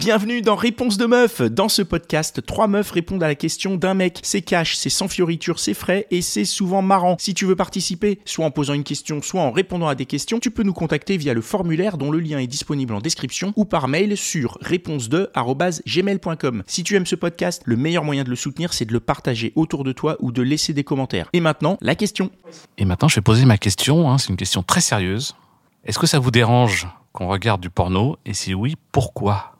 Bienvenue dans Réponse de meuf. Dans ce podcast, trois meufs répondent à la question d'un mec. C'est cash, c'est sans fioriture, c'est frais et c'est souvent marrant. Si tu veux participer, soit en posant une question, soit en répondant à des questions, tu peux nous contacter via le formulaire dont le lien est disponible en description ou par mail sur réponse2@gmail.com. Si tu aimes ce podcast, le meilleur moyen de le soutenir, c'est de le partager autour de toi ou de laisser des commentaires. Et maintenant, la question. Et maintenant, je vais poser ma question. hein, c'est une question très sérieuse. Est-ce que ça vous dérange qu'on regarde du porno? Et si oui, pourquoi?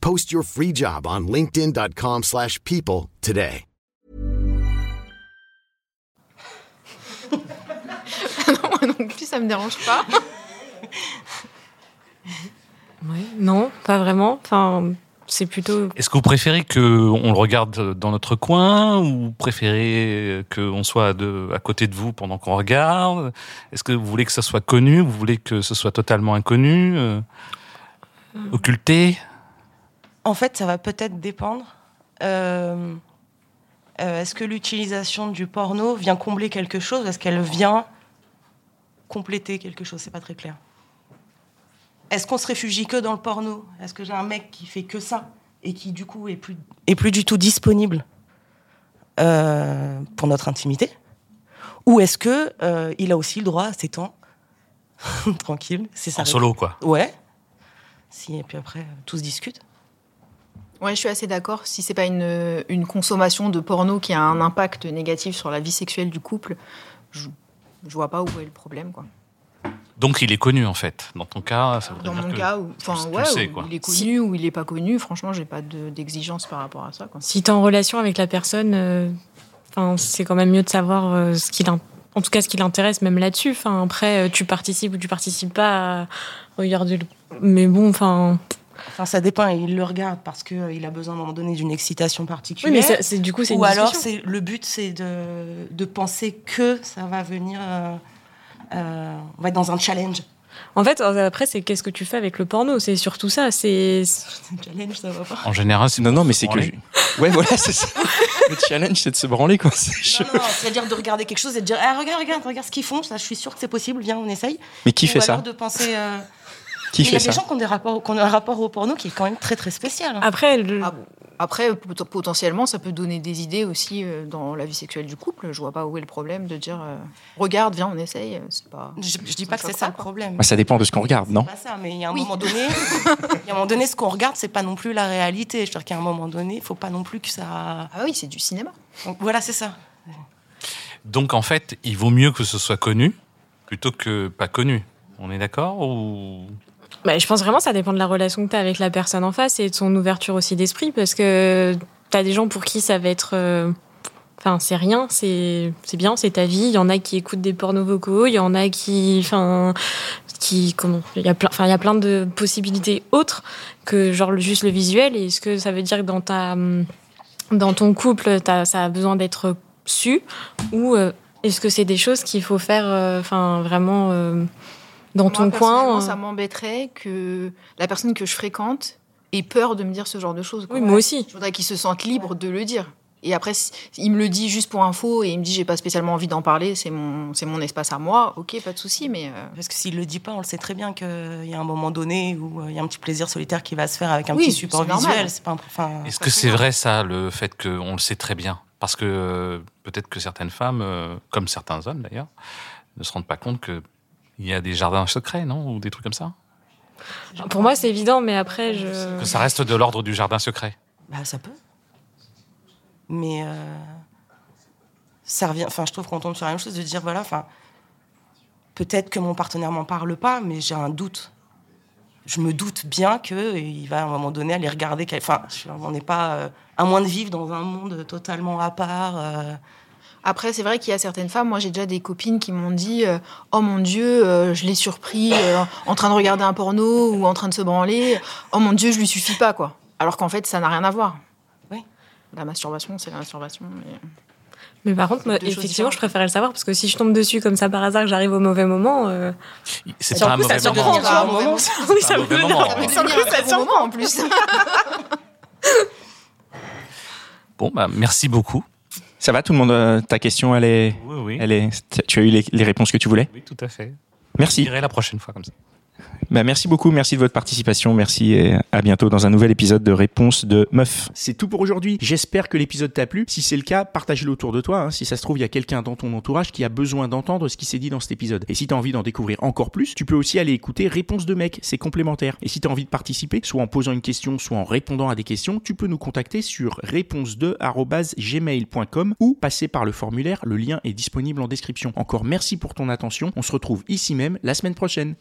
Post your free job on linkedin.com/people slash people today. non, moi non plus, ça me dérange pas. Ouais, non, pas vraiment. Enfin, c'est plutôt. Est-ce que vous préférez qu'on le regarde dans notre coin ou préférez qu'on soit à, de- à côté de vous pendant qu'on regarde? Est-ce que vous voulez que ça soit connu Vous voulez que ce soit totalement inconnu euh, Occulté? En fait, ça va peut-être dépendre. Euh, euh, Est-ce que l'utilisation du porno vient combler quelque chose Est-ce qu'elle vient compléter quelque chose? C'est pas très clair. Est-ce qu'on se réfugie que dans le porno? Est-ce que j'ai un mec qui fait que ça et qui du coup est plus, est plus du tout disponible euh, pour notre intimité? Ou est-ce que euh, il a aussi le droit à ses temps? Tranquille C'est ça. En solo, quoi. Ouais. Si et puis après tout se discute. Ouais, je suis assez d'accord. Si c'est pas une, une consommation de porno qui a un impact négatif sur la vie sexuelle du couple, je, je vois pas où est le problème, quoi. Donc il est connu, en fait. Dans ton cas, ça voudrait Dans dire mon que cas, où, enfin, tu ouais, sais, où quoi. il est connu ou il est pas connu, franchement, j'ai pas de- d'exigence par rapport à ça, quoi. Si tu es en relation avec la personne, euh, enfin, c'est quand même mieux de savoir euh, ce qu'il in- en tout cas ce qui l'intéresse même là-dessus. Enfin, après, euh, tu participes ou tu participes pas à regarder le... Mais bon, enfin... Enfin, ça dépend. Il le regarde parce qu'il a besoin à un moment donné d'une excitation Oui, particulière. mais ça- c'est du coup, c'est une Ou alors, c'est le but, c'est de, de penser que ça va venir. euh, euh, on va être dans un challenge. En fait, euh, après, c'est qu'est-ce que tu fais avec le porno? C'est surtout ça. C'est Un challenge, ça va pas. En général, c'est Non, non, mais c'est que. Ouais, voilà, c'est ça. Le challenge, c'est de se branler, quoi. C'est chaud. Non, non, c'est-à-dire de regarder quelque chose et de dire ah, regarde, regarde, regarde ce qu'ils font. Ça, je suis sûre que c'est possible. Viens, on essaye. Mais qui Ou fait ça? de penser. euh, Qui Il y a des gens qui ont, des rapports, qui ont un rapport au porno qui est quand même très très spécial. hein. après. le- Ah, Après, pot- potentiellement, ça peut donner des idées aussi euh, dans la vie sexuelle du couple. Je vois pas où est le problème de dire euh, regarde, viens, on essaye. euh, C'est pas. Je, je dis pas que c'est ça le problème. Bah, Ça dépend de ce qu'on regarde, non pas ça, mais il y a un Oui. moment donné, il y a un moment donné, ce qu'on regarde, c'est pas non plus la réalité. Je veux dire qu'à un moment donné, il faut pas non plus que ça. Ah oui, c'est du cinéma. Donc, voilà, c'est ça. Donc en fait, il vaut mieux que ce soit connu plutôt que pas connu. On est d'accord ou Bah, je pense vraiment que ça dépend de la relation que tu as avec la personne en face et de son ouverture aussi d'esprit parce que tu as des gens pour qui ça va être. euh, Enfin, c'est rien, c'est bien, c'est ta vie. Il y en a qui écoutent des pornos vocaux, il y en a qui. Enfin, qui. Comment Il y a plein, enfin, il y a plein de possibilités autres que genre juste le visuel. Et est-ce que ça veut dire que dans, ta, dans ton couple, t'as- ça a besoin d'être su Ou euh, est-ce que c'est des choses qu'il faut faire euh, enfin, vraiment dans Moi, ton coin euh, ça m'embêterait que la personne que je fréquente ait peur de me dire ce genre de choses. quoi. Oui, moi aussi. Je voudrais qu'il se sente libre de le dire. Et après, il me le dit juste pour info et il me dit j'ai pas spécialement envie d'en parler, c'est mon, c'est mon espace à moi. Ok, pas de souci, mais euh, Parce que s'il le dit pas, on le sait très bien qu'il y a un moment donné où euh, il y a un petit plaisir solitaire qui va se faire avec un Oui, petit support visuel. C'est pas un- enfin, est-ce que c'est vrai ça, le fait qu'on le sait très bien? Parce que euh, peut-être que certaines femmes, euh, comme certains hommes d'ailleurs, ne se rendent pas compte que il y a des jardins secrets, non, ou des trucs comme ça? Pour moi, c'est évident, mais après, je. Que ça reste de l'ordre du jardin secret. Bah, ça peut. Mais euh, ça revient. Enfin, je trouve qu'on tombe sur la même chose de dire voilà, enfin, peut-être que mon partenaire m'en parle pas, mais j'ai un doute. Je me doute bien qu'il va à un moment donné aller regarder. quel- Enfin, je- on n'est pas. euh, à moins de vivre dans un monde totalement à part. euh, Après, c'est vrai qu'il y a certaines femmes, moi j'ai déjà des copines qui m'ont dit euh, Oh mon Dieu, euh, je l'ai surpris euh, en train de regarder un porno ou en train de se branler. Oh mon Dieu, je lui suffis pas, quoi. Alors qu'en fait, ça n'a rien à voir. Oui. La masturbation, c'est la masturbation. mais- Mais par contre, moi, effectivement, je préférais le savoir parce que si je tombe dessus comme ça par hasard, j'arrive au mauvais moment, euh, C'est pas coup, ça mauvais surprend. Oui, C'est ça un me mauvais moment. Ça peut Sur le coup, ça surprend. moment en plus. Bon, bah, merci beaucoup. Ça va tout le monde euh, Ta question, elle est, Oui, oui. elle est. Tu as eu les, les réponses que tu voulais Oui, tout à fait. Merci. Je dirai la prochaine fois comme ça. Bah, merci beaucoup, merci de votre participation, merci et à bientôt dans un nouvel épisode de Réponse de Meuf. C'est tout pour aujourd'hui. J'espère que l'épisode t'a plu. Si c'est le cas, partage-le autour de toi. hein. Si ça se trouve, il y a quelqu'un dans ton entourage qui a besoin d'entendre ce qui s'est dit dans cet épisode. Et si t'as envie d'en découvrir encore plus, tu peux aussi aller écouter Réponse de mec, c'est complémentaire. Et si t'as envie de participer, soit en posant une question, soit en répondant à des questions, tu peux nous contacter sur réponse2@gmail.com ou passer par le formulaire. Le lien est disponible en description. Encore merci pour ton attention. On se retrouve ici même la semaine prochaine.